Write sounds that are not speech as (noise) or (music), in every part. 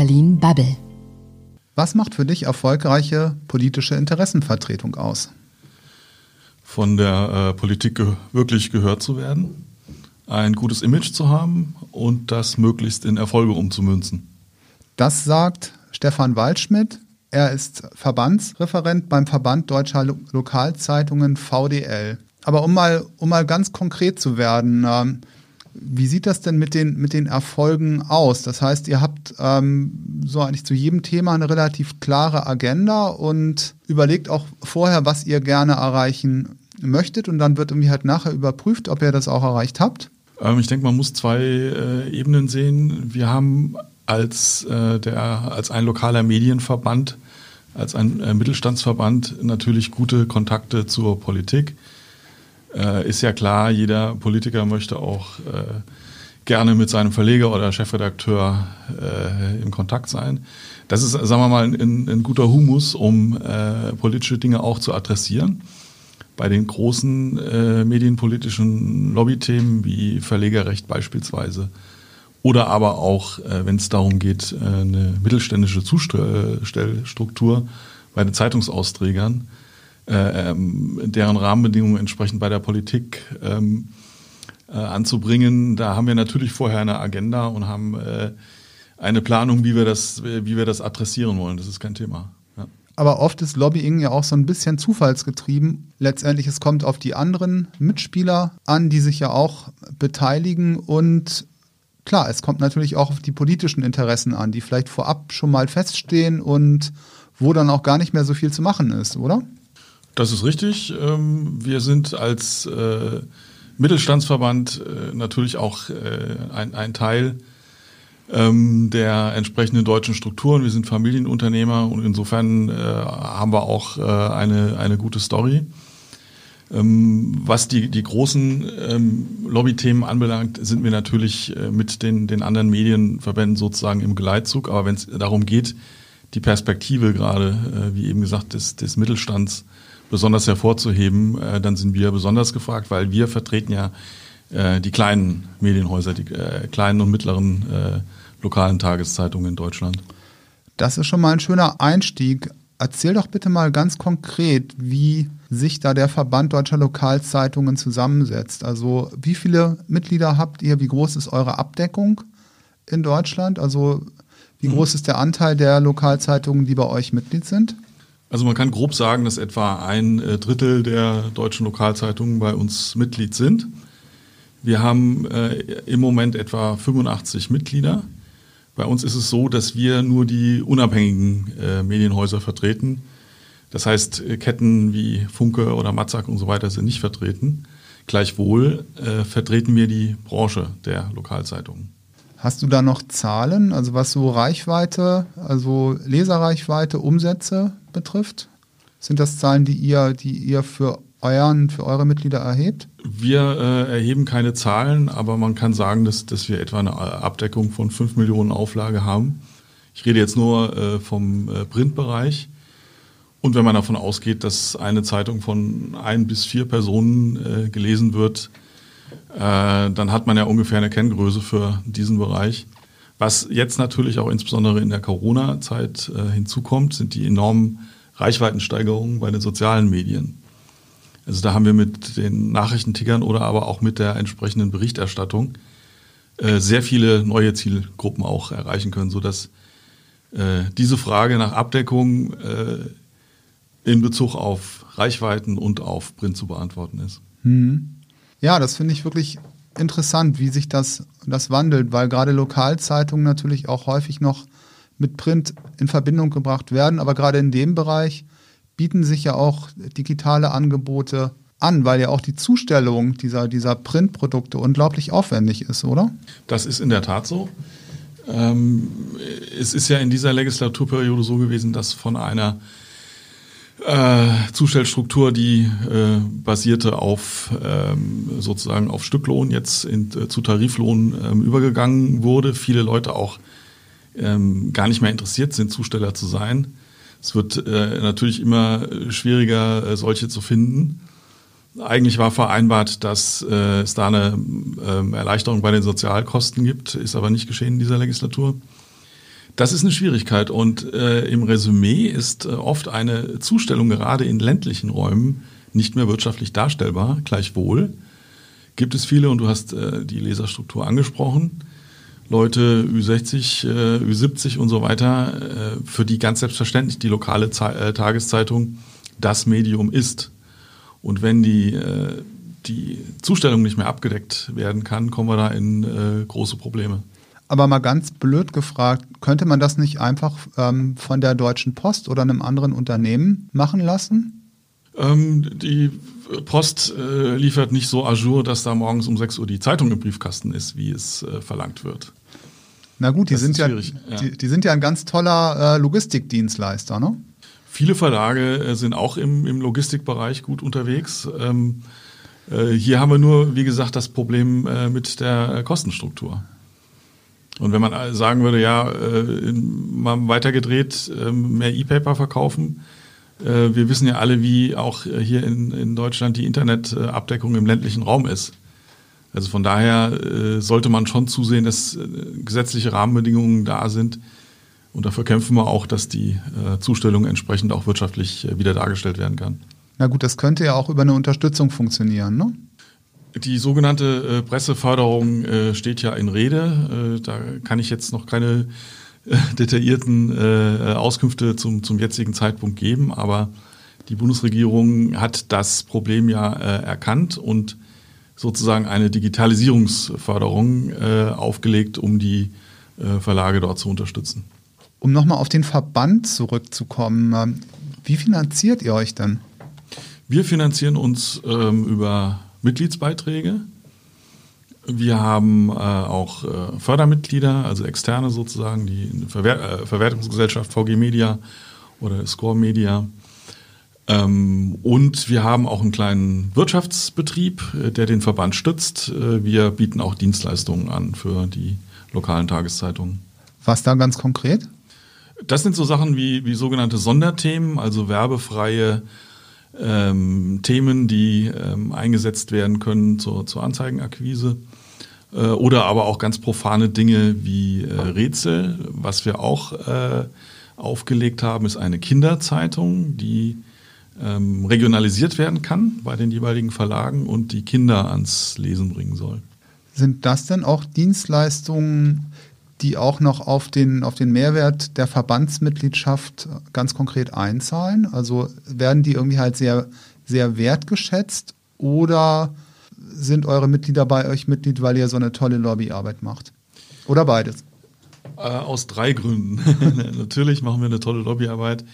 Berlin Bubble. Was macht für dich erfolgreiche politische Interessenvertretung aus? Von der äh, Politik ge wirklich gehört zu werden, ein gutes Image zu haben und das möglichst in Erfolge umzumünzen. Das sagt Stefan Waldschmidt. Er ist Verbandsreferent beim Verband Deutscher Lo Lokalzeitungen VDL. Aber um mal, um mal ganz konkret zu werden, ähm, wie sieht das denn mit den, mit den Erfolgen aus? Das heißt, ihr habt ähm, so eigentlich zu jedem Thema eine relativ klare Agenda und überlegt auch vorher, was ihr gerne erreichen möchtet und dann wird irgendwie halt nachher überprüft, ob ihr das auch erreicht habt. Ähm, ich denke, man muss zwei äh, Ebenen sehen. Wir haben als, äh, der, als ein lokaler Medienverband, als ein äh, Mittelstandsverband natürlich gute Kontakte zur Politik äh, ist ja klar, jeder Politiker möchte auch äh, gerne mit seinem Verleger oder Chefredakteur äh, in Kontakt sein. Das ist, sagen wir mal, ein, ein guter Humus, um äh, politische Dinge auch zu adressieren. Bei den großen äh, medienpolitischen Lobbythemen wie Verlegerrecht beispielsweise oder aber auch, äh, wenn es darum geht, eine mittelständische Zustellstruktur bei den Zeitungsausträgern, ähm, deren Rahmenbedingungen entsprechend bei der Politik ähm, äh, anzubringen. Da haben wir natürlich vorher eine Agenda und haben äh, eine Planung, wie wir das, wie wir das adressieren wollen. Das ist kein Thema. Ja. Aber oft ist Lobbying ja auch so ein bisschen zufallsgetrieben. Letztendlich, es kommt auf die anderen Mitspieler an, die sich ja auch beteiligen und klar, es kommt natürlich auch auf die politischen Interessen an, die vielleicht vorab schon mal feststehen und wo dann auch gar nicht mehr so viel zu machen ist, oder? Das ist richtig. Ähm, wir sind als äh, Mittelstandsverband äh, natürlich auch äh, ein, Teil ähm, der entsprechenden deutschen Strukturen. Wir sind Familienunternehmer und insofern haben wir auch eine, eine gute Story. Ähm, was die, die großen Lobbythemen anbelangt, sind wir natürlich mit den, den anderen Medienverbänden sozusagen im Geleitzug. Aber wenn es darum geht, die Perspektive gerade, wie eben gesagt, des, des Mittelstands besonders hervorzuheben, äh, dann sind wir besonders gefragt, weil wir vertreten ja äh, die kleinen Medienhäuser, die äh, kleinen und mittleren äh, lokalen Tageszeitungen in Deutschland. Das ist schon mal ein schöner Einstieg. Erzähl doch bitte mal ganz konkret, wie sich da der Verband deutscher Lokalzeitungen zusammensetzt. Also wie viele Mitglieder habt ihr? Wie groß ist eure Abdeckung in Deutschland? Also wie mhm. groß ist der Anteil der Lokalzeitungen, die bei euch Mitglied sind? Also man kann grob sagen, dass etwa ein äh, Drittel der deutschen Lokalzeitungen bei uns Mitglied sind. Wir haben äh, im Moment etwa 85 Mitglieder. Bei uns ist es so, dass wir nur die unabhängigen äh, Medienhäuser vertreten. Das heißt, äh, Ketten wie Funke oder Matzak und so weiter sind nicht vertreten. Gleichwohl äh, vertreten wir die Branche der Lokalzeitungen. Hast du da noch Zahlen, also was so Reichweite, also Leserreichweite, Umsätze betrifft? Sind das Zahlen, die ihr, die ihr für euren, für eure Mitglieder erhebt? Wir äh, erheben keine Zahlen, aber man kann sagen, dass, dass wir etwa eine Abdeckung von 5 Millionen Auflage haben. Ich rede jetzt nur äh, vom äh, Printbereich. Und wenn man davon ausgeht, dass eine Zeitung von ein bis vier Personen äh, gelesen wird, dann hat man ja ungefähr eine Kenngröße für diesen Bereich. Was jetzt natürlich auch insbesondere in der Corona-Zeit äh, hinzukommt, sind die enormen Reichweitensteigerungen bei den sozialen Medien. Also da haben wir mit den Nachrichtentickern oder aber auch mit der entsprechenden Berichterstattung äh, sehr viele neue Zielgruppen auch erreichen können, sodass äh, diese Frage nach Abdeckung äh, in Bezug auf Reichweiten und auf Print zu beantworten ist. Mhm. Ja, das finde ich wirklich interessant, wie sich das, das wandelt, weil gerade Lokalzeitungen natürlich auch häufig noch mit Print in Verbindung gebracht werden. Aber gerade in dem Bereich bieten sich ja auch digitale Angebote an, weil ja auch die Zustellung dieser, dieser Printprodukte unglaublich aufwendig ist, oder? Das ist in der Tat so. Ähm, es ist ja in dieser Legislaturperiode so gewesen, dass von einer äh, Zustellstruktur, die äh, basierte auf ähm, sozusagen auf Stücklohn, jetzt in, äh, zu Tariflohn ähm, übergegangen wurde. Viele Leute auch ähm, gar nicht mehr interessiert sind, Zusteller zu sein. Es wird äh, natürlich immer schwieriger, äh, solche zu finden. Eigentlich war vereinbart, dass äh, es da eine äh, Erleichterung bei den Sozialkosten gibt, ist aber nicht geschehen in dieser Legislatur. Das ist eine Schwierigkeit und äh, im Resümee ist äh, oft eine Zustellung gerade in ländlichen Räumen nicht mehr wirtschaftlich darstellbar. Gleichwohl gibt es viele und du hast äh, die Leserstruktur angesprochen. Leute Ü60, äh, Ü70 und so weiter, äh, für die ganz selbstverständlich die lokale Ze äh, Tageszeitung das Medium ist. Und wenn die, die Zustellung nicht mehr abgedeckt werden kann, kommen wir da in große Probleme. Aber mal ganz blöd gefragt, könnte man das nicht einfach ähm, von der Deutschen Post oder einem anderen Unternehmen machen lassen? Ähm, die Post äh, liefert nicht so ajour, dass da morgens um 6 Uhr die Zeitung im Briefkasten ist, wie es äh, verlangt wird. Na gut, die sind ja, ja, Die, die, sind ja ein ganz toller äh, Logistikdienstleister, ne? Viele Verlage äh, sind auch im, im Logistikbereich gut unterwegs. Ähm, äh, hier haben wir nur, wie gesagt, das Problem äh, mit der Kostenstruktur. Und wenn man sagen würde, ja, mal weitergedreht, ähm, mehr E-Paper verkaufen, wir wissen ja alle, wie auch hier in, in Deutschland die Internetabdeckung im ländlichen Raum ist. Also von daher sollte man schon zusehen, dass gesetzliche Rahmenbedingungen da sind, und dafür kämpfen wir auch, dass die äh, Zustellung entsprechend auch wirtschaftlich äh, wieder dargestellt werden kann. Na gut, das könnte ja auch über eine Unterstützung funktionieren, ne? Die sogenannte äh, Presseförderung äh, steht ja in Rede. Äh, da kann ich jetzt noch keine äh, detaillierten Auskünfte zum, zum jetzigen Zeitpunkt geben, aber die Bundesregierung hat das Problem ja erkannt und sozusagen eine Digitalisierungsförderung aufgelegt, um die Verlage dort zu unterstützen. Um nochmal auf den Verband zurückzukommen, wie finanziert ihr euch denn? Wir finanzieren uns ähm, über Mitgliedsbeiträge. Wir haben äh, auch äh, Fördermitglieder, also externe sozusagen, die Verwer äh, Verwertungsgesellschaft VG Media oder Score Media. Ähm, und wir haben auch einen kleinen Wirtschaftsbetrieb, äh, der den Verband stützt. Äh, wir bieten auch Dienstleistungen an für die lokalen Tageszeitungen. Was da ganz konkret? Das sind so Sachen wie, wie sogenannte Sonderthemen, also werbefreie ähm, Themen, die ähm, eingesetzt werden können zur, zur Anzeigenakquise. Äh, oder aber auch ganz profane Dinge wie äh, Rätsel. Was wir auch äh, aufgelegt haben, ist eine Kinderzeitung, die ähm, regionalisiert werden kann bei den jeweiligen Verlagen und die Kinder ans Lesen bringen soll. Sind das denn auch Dienstleistungen, die auch noch auf den, auf den Mehrwert der Verbandsmitgliedschaft ganz konkret einzahlen? Also werden die irgendwie halt sehr, sehr wertgeschätzt oder sind eure Mitglieder bei euch Mitglied, weil ihr so eine tolle Lobbyarbeit macht? Oder beides? Äh, aus drei Gründen. (laughs) Natürlich machen wir eine tolle Lobbyarbeit.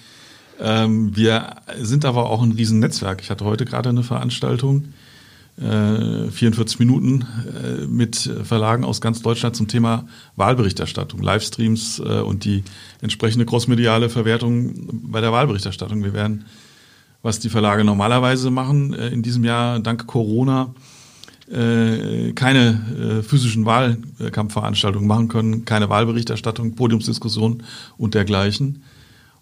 Ähm, wir sind aber auch ein Riesennetzwerk. Ich hatte heute gerade eine Veranstaltung 44 äh, Minuten äh, mit Verlagen aus ganz Deutschland zum Thema Wahlberichterstattung, Livestreams äh, und die entsprechende crossmediale Verwertung bei der Wahlberichterstattung. Wir werden, was die Verlage normalerweise machen, in diesem Jahr dank Corona keine physischen Wahlkampfveranstaltungen machen können, keine Wahlberichterstattung, Podiumsdiskussion und dergleichen.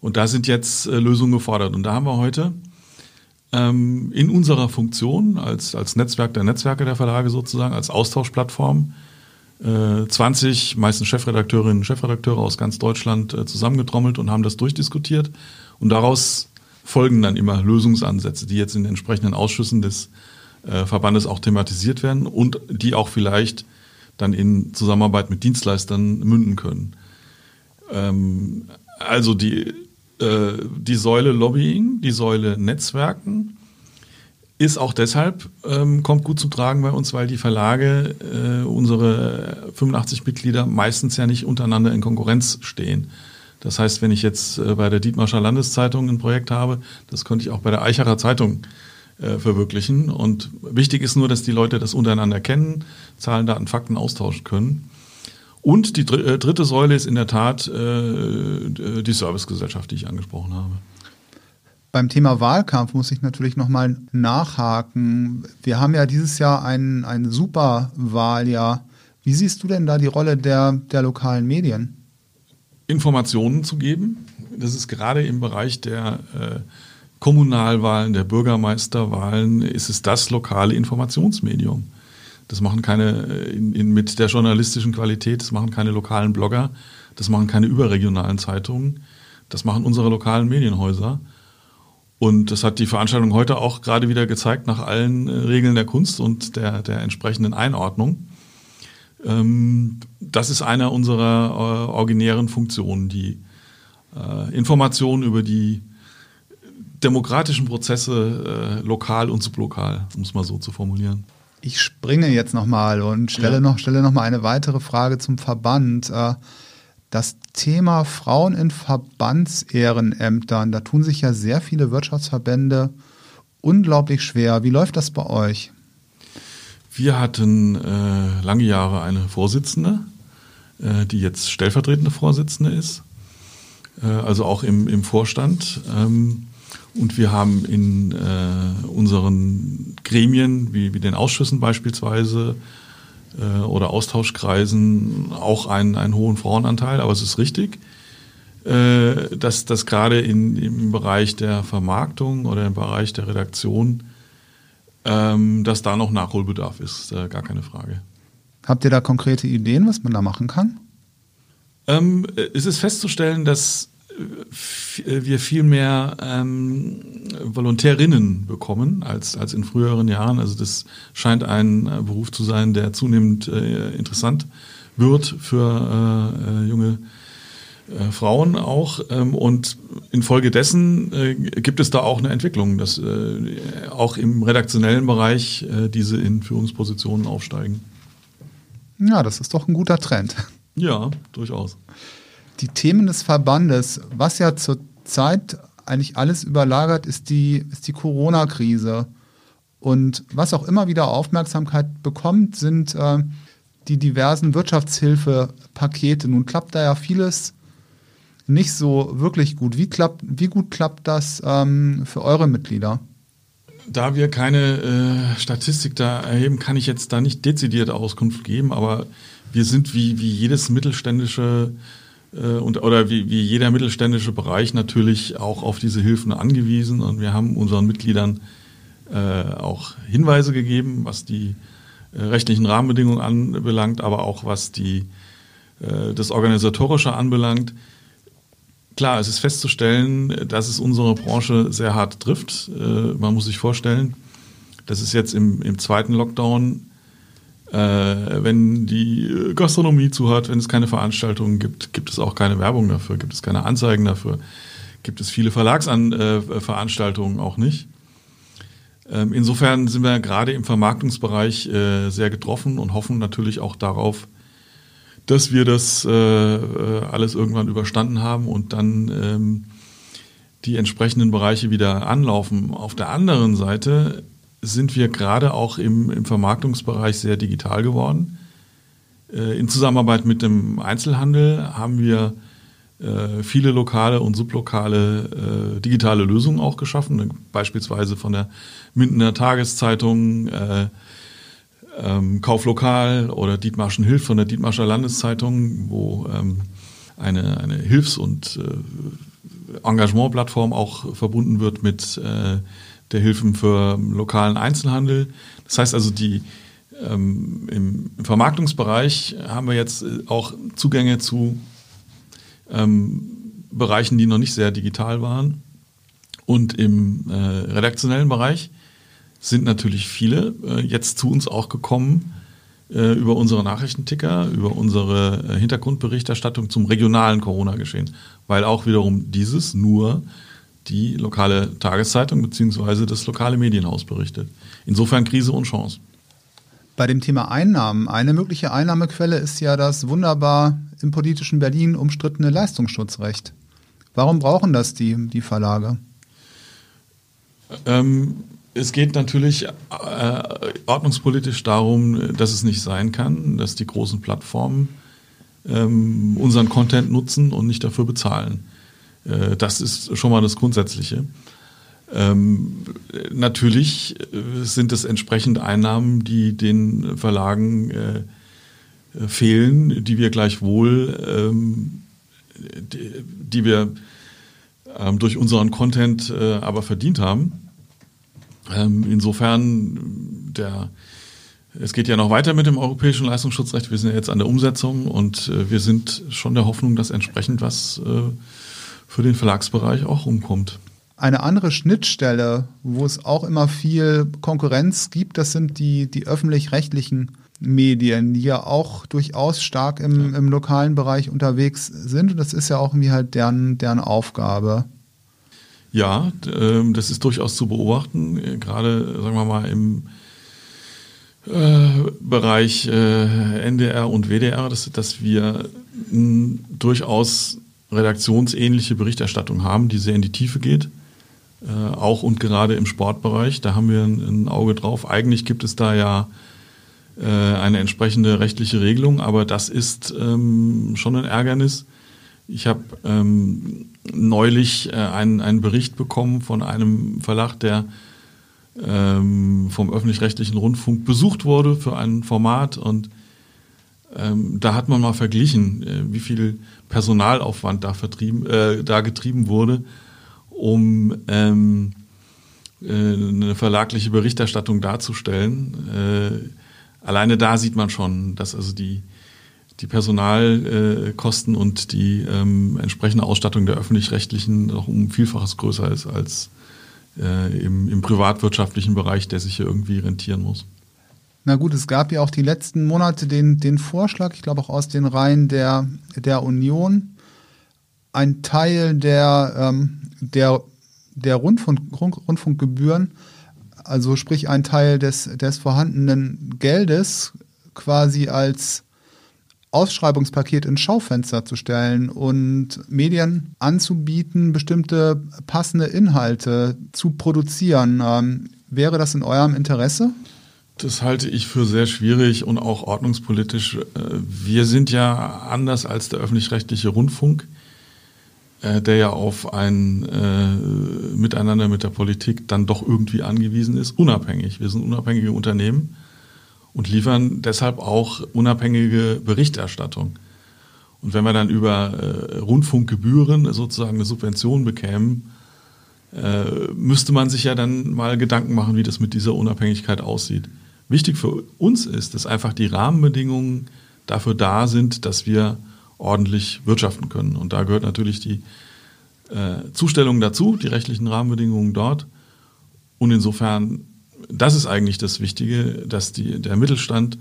Und da sind jetzt Lösungen gefordert. Und da haben wir heute ähm, in unserer Funktion als, als Netzwerk der Netzwerke der Verlage sozusagen, als Austauschplattform, äh, 20 meistens Chefredakteurinnen und Chefredakteure aus ganz Deutschland äh, zusammengetrommelt und haben das durchdiskutiert. Und daraus folgen dann immer Lösungsansätze, die jetzt in den entsprechenden Ausschüssen des äh, Verbandes auch thematisiert werden und die auch vielleicht dann in Zusammenarbeit mit Dienstleistern münden können. Ähm, also die äh, die Säule Lobbying, die Säule Netzwerken ist auch deshalb, ähm, kommt gut zum Tragen bei uns, weil die Verlage, äh, unsere 85 Mitglieder, meistens ja nicht untereinander in Konkurrenz stehen. Das heißt, wenn ich jetzt äh, bei der Dietmarscher Landeszeitung ein Projekt habe, das könnte ich auch bei der Eicherer Zeitung äh, verwirklichen. Und wichtig ist nur, dass die Leute das untereinander kennen, Zahlen, Daten, Fakten austauschen können. Und die äh, dritte Säule ist in der Tat äh, die Servicegesellschaft, die ich angesprochen habe. Beim Thema Wahlkampf muss ich natürlich nochmal nachhaken. Wir haben ja dieses Jahr ein, ein Superwahljahr. Wie siehst du denn da die Rolle der, der lokalen Medien? Informationen zu geben. Das ist gerade im Bereich der äh, Kommunalwahlen, der Bürgermeisterwahlen, ist es das lokale Informationsmedium. Das machen keine in, in, mit der journalistischen Qualität, das machen keine lokalen Blogger, das machen keine überregionalen Zeitungen, das machen unsere lokalen Medienhäuser. Und das hat die Veranstaltung heute auch gerade wieder gezeigt, nach allen äh, Regeln der Kunst und der, der entsprechenden Einordnung. Ähm, das ist einer unserer äh, originären Funktionen, die äh, Informationen über die demokratischen Prozesse äh, lokal und sublokal, um es mal so zu formulieren. Ich springe jetzt nochmal und stelle, ja. noch, stelle noch mal eine weitere Frage zum Verband. Äh, das Thema Frauen in Verbandsehrenämtern, da tun sich ja sehr viele Wirtschaftsverbände unglaublich schwer. Wie läuft das bei euch? Wir hatten äh, lange Jahre eine Vorsitzende, äh, die jetzt stellvertretende Vorsitzende ist, äh, also auch im, im Vorstand. Ähm, und wir haben in äh, unseren Gremien, wie, wie den Ausschüssen beispielsweise äh, oder Austauschkreisen, auch einen, einen hohen Frauenanteil. Aber es ist richtig, äh, dass, dass gerade in, im Bereich der Vermarktung oder im Bereich der Redaktion, ähm, dass da noch Nachholbedarf ist, äh, gar keine Frage. Habt ihr da konkrete Ideen, was man da machen kann? Ähm, es ist festzustellen, dass wir viel mehr ähm, Volontärinnen bekommen als, als in früheren Jahren. Also das scheint ein äh, Beruf zu sein, der zunehmend äh, interessant wird für äh, äh junge äh, Frauen auch. Ähm, und infolgedessen äh, gibt es da auch eine Entwicklung, dass äh, auch im redaktionellen Bereich äh, diese in Führungspositionen aufsteigen. Ja, das ist doch ein guter Trend. Ja, durchaus die Themen des Verbandes, was ja zurzeit eigentlich alles überlagert, ist die, ist die Corona-Krise. Und was auch immer wieder Aufmerksamkeit bekommt, sind äh, die diversen Wirtschaftshilfepakete. Nun klappt da ja vieles nicht so wirklich gut. Wie, klappt, wie gut klappt das ähm, für eure Mitglieder? Da wir keine äh, Statistik da erheben, kann ich jetzt da nicht dezidierte Auskunft geben, aber wir sind wie, wie jedes mittelständische und, oder wie, wie jeder mittelständische Bereich natürlich auch auf diese Hilfen angewiesen. Und wir haben unseren Mitgliedern äh, auch Hinweise gegeben, was die äh, rechtlichen Rahmenbedingungen anbelangt, aber auch was die, äh, das Organisatorische anbelangt. Klar, es ist festzustellen, dass es unsere Branche sehr hart trifft. Äh, man muss sich vorstellen, das ist jetzt im, im zweiten Lockdown äh, wenn die Gastronomie zu hat, wenn es keine Veranstaltungen gibt, gibt es auch keine Werbung dafür, gibt es keine Anzeigen dafür, gibt es viele Verlagsveranstaltungen auch nicht. Ähm, insofern sind wir gerade im Vermarktungsbereich äh, sehr getroffen und hoffen natürlich auch darauf, dass wir das äh, alles irgendwann überstanden haben und dann ähm, die entsprechenden Bereiche wieder anlaufen. Auf der anderen Seite sind wir gerade auch im, im Vermarktungsbereich sehr digital geworden. Äh, in Zusammenarbeit mit dem Einzelhandel haben wir äh, viele lokale und sublokale äh, digitale Lösungen auch geschaffen, beispielsweise von der Mindener Tageszeitung, äh, ähm, Kauflokal oder Dietmarschen Hilf von der Dietmarscher Landeszeitung, wo ähm, eine, eine Hilfs- und äh, Engagementplattform auch verbunden wird mit äh, der Hilfen für lokalen Einzelhandel. Das heißt also, die, ähm, im Vermarktungsbereich haben wir jetzt äh, auch Zugänge zu ähm, Bereichen, die noch nicht sehr digital waren. Und im äh, redaktionellen Bereich sind natürlich viele äh, jetzt zu uns auch gekommen äh, über unsere Nachrichtenticker, über unsere äh, Hintergrundberichterstattung zum regionalen Corona-Geschehen, weil auch wiederum dieses nur die lokale Tageszeitung bzw. das lokale Medienhaus berichtet. Insofern Krise und Chance. Bei dem Thema Einnahmen, eine mögliche Einnahmequelle ist ja das wunderbar im politischen Berlin umstrittene Leistungsschutzrecht. Warum brauchen das die, die Verlage? Ähm, es geht natürlich äh, ordnungspolitisch darum, dass es nicht sein kann, dass die großen Plattformen ähm, unseren Content nutzen und nicht dafür bezahlen. Äh, das ist schon mal das Grundsätzliche. Ähm, natürlich äh, sind es entsprechend Einnahmen, die den Verlagen äh, fehlen, die wir gleichwohl, ähm, die, die, wir ähm, durch unseren Content äh, aber verdient haben. Ähm, insofern der es geht ja noch weiter mit dem europäischen Leistungsschutzrecht. Wir sind ja jetzt an der Umsetzung und äh, wir sind schon der Hoffnung, dass entsprechend was äh, für den Verlagsbereich auch rumkommt. Eine andere Schnittstelle, wo es auch immer viel Konkurrenz gibt, das sind die, die öffentlich-rechtlichen Medien, die ja auch durchaus stark im, ja. im lokalen Bereich unterwegs sind. Und das ist ja auch irgendwie halt deren, deren Aufgabe. Ja, ähm, das ist durchaus zu beobachten, gerade, sagen wir mal, im äh, Bereich äh, NDR und WDR, dass, dass wir durchaus redaktionsähnliche Berichterstattung haben, die sehr in die Tiefe geht. Äh, auch und gerade im Sportbereich, da haben wir ein, ein Auge drauf. Eigentlich gibt es da ja äh, eine entsprechende rechtliche Regelung, aber das ist ähm, schon ein Ärgernis. Ich habe ähm, neulich äh, einen, einen Bericht bekommen von einem Verlag, der ähm, vom öffentlich-rechtlichen Rundfunk besucht wurde für ein Format und ähm, da hat man mal verglichen, äh, wie viel Personalaufwand da, vertrieben, äh, da getrieben wurde, um ähm, äh, eine verlagliche Berichterstattung darzustellen. Äh, alleine da sieht man schon, dass also die, die Personalkosten und die ähm, entsprechende Ausstattung der öffentlich-rechtlichen noch um Vielfaches größer ist als äh, im, im privatwirtschaftlichen Bereich, der sich hier irgendwie rentieren muss. Na gut, es gab ja auch die letzten Monate den, den Vorschlag, ich glaube auch aus den Reihen der, der Union, ein Teil der, ähm, der, der Rundfunk, Rundfunkgebühren also sprich ein Teil des, des vorhandenen Geldes quasi als Ausschreibungspaket ins Schaufenster zu stellen und Medien anzubieten, bestimmte passende Inhalte zu produzieren. Ähm, wäre das in eurem Interesse? Das halte ich für sehr schwierig und auch ordnungspolitisch. Äh, wir sind ja anders als der öffentlich-rechtliche Rundfunk äh, der ja auf ein äh, Miteinander mit der Politik dann doch irgendwie angewiesen ist, unabhängig. Wir sind unabhängige Unternehmen und liefern deshalb auch unabhängige Berichterstattung. Und wenn wir dann über Rundfunkgebühren sozusagen eine Subvention bekämen, müsste man sich ja dann mal Gedanken machen, wie das mit dieser Unabhängigkeit aussieht. Wichtig für uns ist, dass einfach die Rahmenbedingungen dafür da sind, dass wir ordentlich wirtschaften können. Und da gehört natürlich die äh, Zustellung dazu, die rechtlichen Rahmenbedingungen dort. Und insofern, das ist eigentlich das Wichtige, dass die, der Mittelstand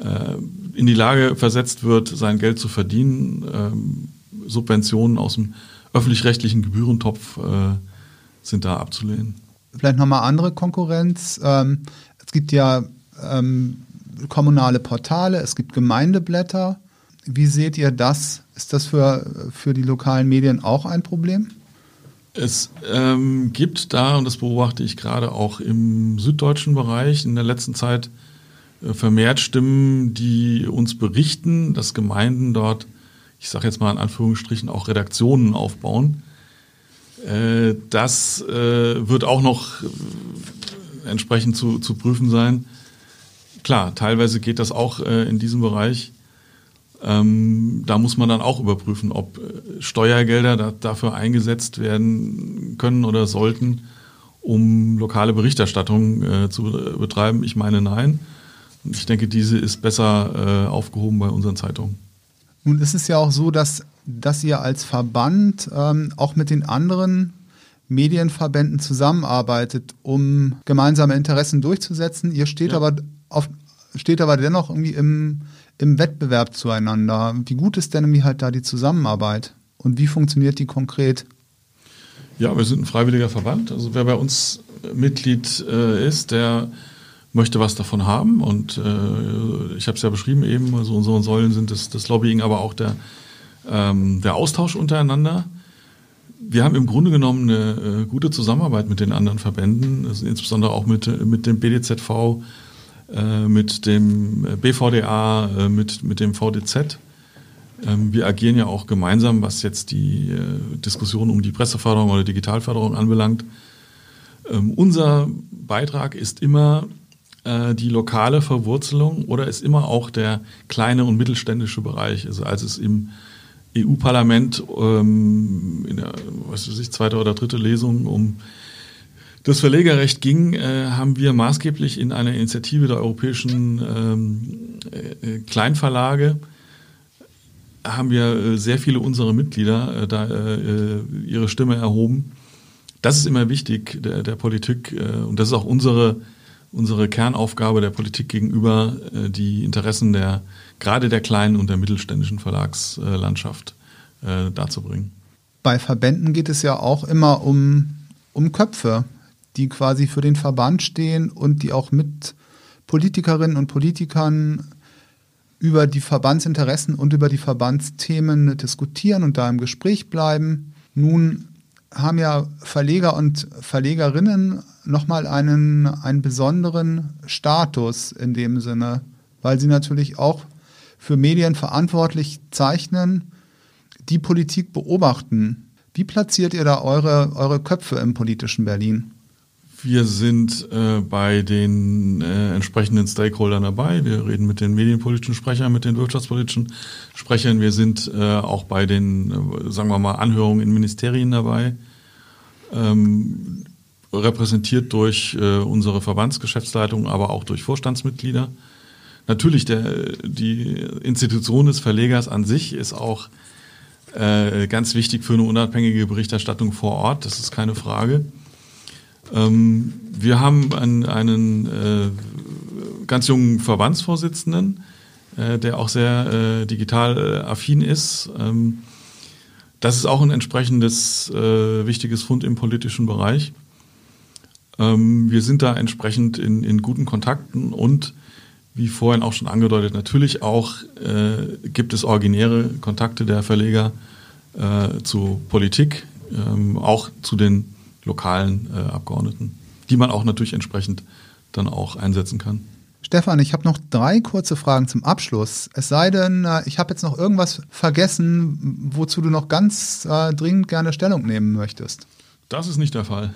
äh, in die Lage versetzt wird, sein Geld zu verdienen. Ähm, Subventionen aus dem öffentlich-rechtlichen Gebührentopf äh, sind da abzulehnen. Vielleicht nochmal andere Konkurrenz. Ähm, es gibt ja ähm, kommunale Portale, es gibt Gemeindeblätter. Wie seht ihr das? Ist das für, für die lokalen Medien auch ein Problem? Es ähm, gibt da, und das beobachte ich gerade auch im süddeutschen Bereich, in der letzten Zeit äh, vermehrt Stimmen, die uns berichten, dass Gemeinden dort, ich sage jetzt mal in Anführungsstrichen, auch Redaktionen aufbauen. Äh, das äh, wird auch noch entsprechend zu, zu prüfen sein. Klar, teilweise geht das auch äh, in diesem Bereich. Ähm, da muss man dann auch überprüfen, ob äh, Steuergelder da, dafür eingesetzt werden können oder sollten, um lokale Berichterstattung äh, zu betreiben. Ich meine nein. Ich denke, diese ist besser äh, aufgehoben bei unseren Zeitungen. Nun ist es ja auch so, dass, dass ihr als Verband ähm, auch mit den anderen Medienverbänden zusammenarbeitet, um gemeinsame Interessen durchzusetzen. Ihr steht ja. aber auf, steht aber dennoch irgendwie im, im Wettbewerb zueinander. Wie gut ist denn irgendwie halt da die Zusammenarbeit? Und wie funktioniert die konkret? Ja, wir sind ein freiwilliger Verband. Also wer bei uns Mitglied äh, ist, der möchte was davon haben. Und äh, ich habe es ja beschrieben eben, also unsere Säulen sind das, das Lobbying, aber auch der, ähm, der Austausch untereinander. Wir haben im Grunde genommen eine äh, gute Zusammenarbeit mit den anderen Verbänden, also insbesondere auch mit, mit dem BDZV, äh, mit dem BVDA, äh, mit, mit dem VDZ. Ähm, wir agieren ja auch gemeinsam, was jetzt die äh, Diskussion um die Presseförderung oder Digitalförderung anbelangt. Ähm, unser Beitrag ist immer die lokale Verwurzelung oder ist immer auch der kleine und mittelständische Bereich. Also als es im EU-Parlament ähm, in der was weiß ich, zweite oder dritte Lesung um das Verlegerrecht ging, äh, haben wir maßgeblich in einer Initiative der europäischen ähm, äh, Kleinverlage haben wir äh, sehr viele unserer Mitglieder äh, da äh, ihre Stimme erhoben. Das ist immer wichtig der, der Politik und das ist auch unsere, unsere Kernaufgabe der Politik gegenüber, die Interessen der gerade der kleinen und der mittelständischen Verlagslandschaft darzubringen. Bei Verbänden geht es ja auch immer um, um Köpfe, die quasi für den Verband stehen und die auch mit Politikerinnen und Politikern über die Verbandsinteressen und über die Verbandsthemen diskutieren und da im Gespräch bleiben. Nun haben ja Verleger und Verlegerinnen nochmal einen, einen besonderen Status in dem Sinne, weil sie natürlich auch für Medien verantwortlich zeichnen, die Politik beobachten. Wie platziert ihr da eure, eure Köpfe im politischen Berlin? Wir sind äh, bei den äh, entsprechenden Stakeholdern dabei. Wir reden mit den medienpolitischen Sprechern, mit den wirtschaftspolitischen Sprechern. Wir sind äh, auch bei den, äh, sagen wir mal, Anhörungen in Ministerien dabei. Ähm, repräsentiert durch äh, unsere Verbandsgeschäftsleitung, aber auch durch Vorstandsmitglieder. Natürlich, der, die Institution des Verlegers an sich ist auch äh, ganz wichtig für eine unabhängige Berichterstattung vor Ort, das ist keine Frage. Ähm, wir haben einen, einen äh, ganz jungen Verbandsvorsitzenden, äh, der auch sehr äh, digital äh, affin ist. Ähm, das ist auch ein entsprechendes äh, wichtiges Fund im politischen Bereich. Ähm, wir sind da entsprechend in, in guten Kontakten und wie vorhin auch schon angedeutet, natürlich auch äh, gibt es originäre Kontakte der Verleger zu Politik, ähm, auch zu den lokalen äh, Abgeordneten, die man auch natürlich entsprechend dann auch einsetzen kann. Stefan, ich habe noch drei kurze Fragen zum Abschluss. Es sei denn, äh, ich habe jetzt noch irgendwas vergessen, wozu du noch ganz äh, dringend gerne Stellung nehmen möchtest. Das ist nicht der Fall.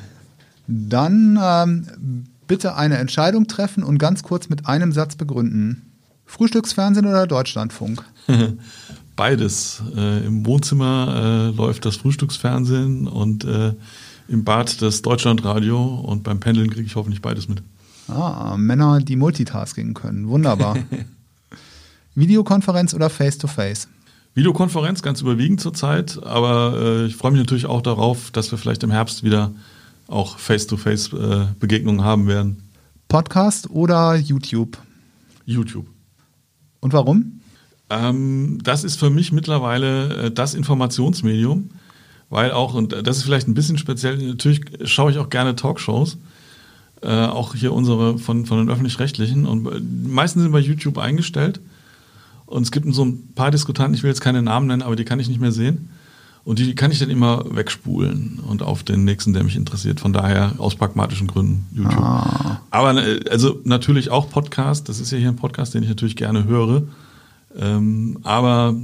Dann ähm, bitte eine Entscheidung treffen und ganz kurz mit einem Satz begründen. Frühstücksfernsehen oder Deutschlandfunk? (laughs) Beides. Äh, Im Wohnzimmer äh, läuft das Frühstücksfernsehen und äh, im Bad das Deutschlandradio und beim Pendeln kriege ich hoffentlich beides mit. Ah, Männer, die Multitasking können. Wunderbar. (laughs) Videokonferenz oder Face-to-Face? Videokonferenz ganz überwiegend zurzeit, aber äh, ich freue mich natürlich auch darauf, dass wir vielleicht im Herbst wieder auch Face-to-Face-Begegnungen äh, haben werden. Podcast oder YouTube? YouTube. Und warum? Ähm, das ist für mich mittlerweile äh, das Informationsmedium weil auch, und das ist vielleicht ein bisschen speziell, natürlich schaue ich auch gerne Talkshows, äh, auch hier unsere von, von den Öffentlich-Rechtlichen und meistens sind bei YouTube eingestellt und es gibt so ein paar Diskutanten, ich will jetzt keine Namen nennen, aber die kann ich nicht mehr sehen. Und die kann ich dann immer wegspulen und auf den nächsten, der mich interessiert. Von daher aus pragmatischen Gründen YouTube. Ah. Aber äh, also natürlich auch Podcast. Das ist ja hier ein Podcast, den ich natürlich gerne höre. Ähm, aber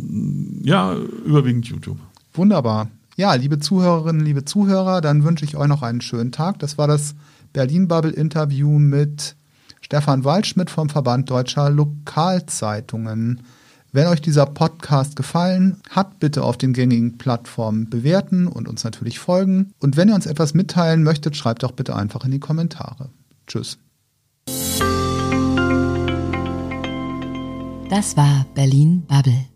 ja, überwiegend YouTube. Wunderbar. Ja, liebe Zuhörerinnen, liebe Zuhörer, dann wünsche ich euch noch einen schönen Tag. Das war das Berlin Bubble Interview mit Stefan Waldschmidt vom Verband Deutscher Lokalzeitungen. Wenn euch dieser Podcast gefallen hat, bitte auf den gängigen Plattformen bewerten und uns natürlich folgen. Und wenn ihr uns etwas mitteilen möchtet, schreibt doch bitte einfach in die Kommentare. Tschüss. Das war Berlin Bubble.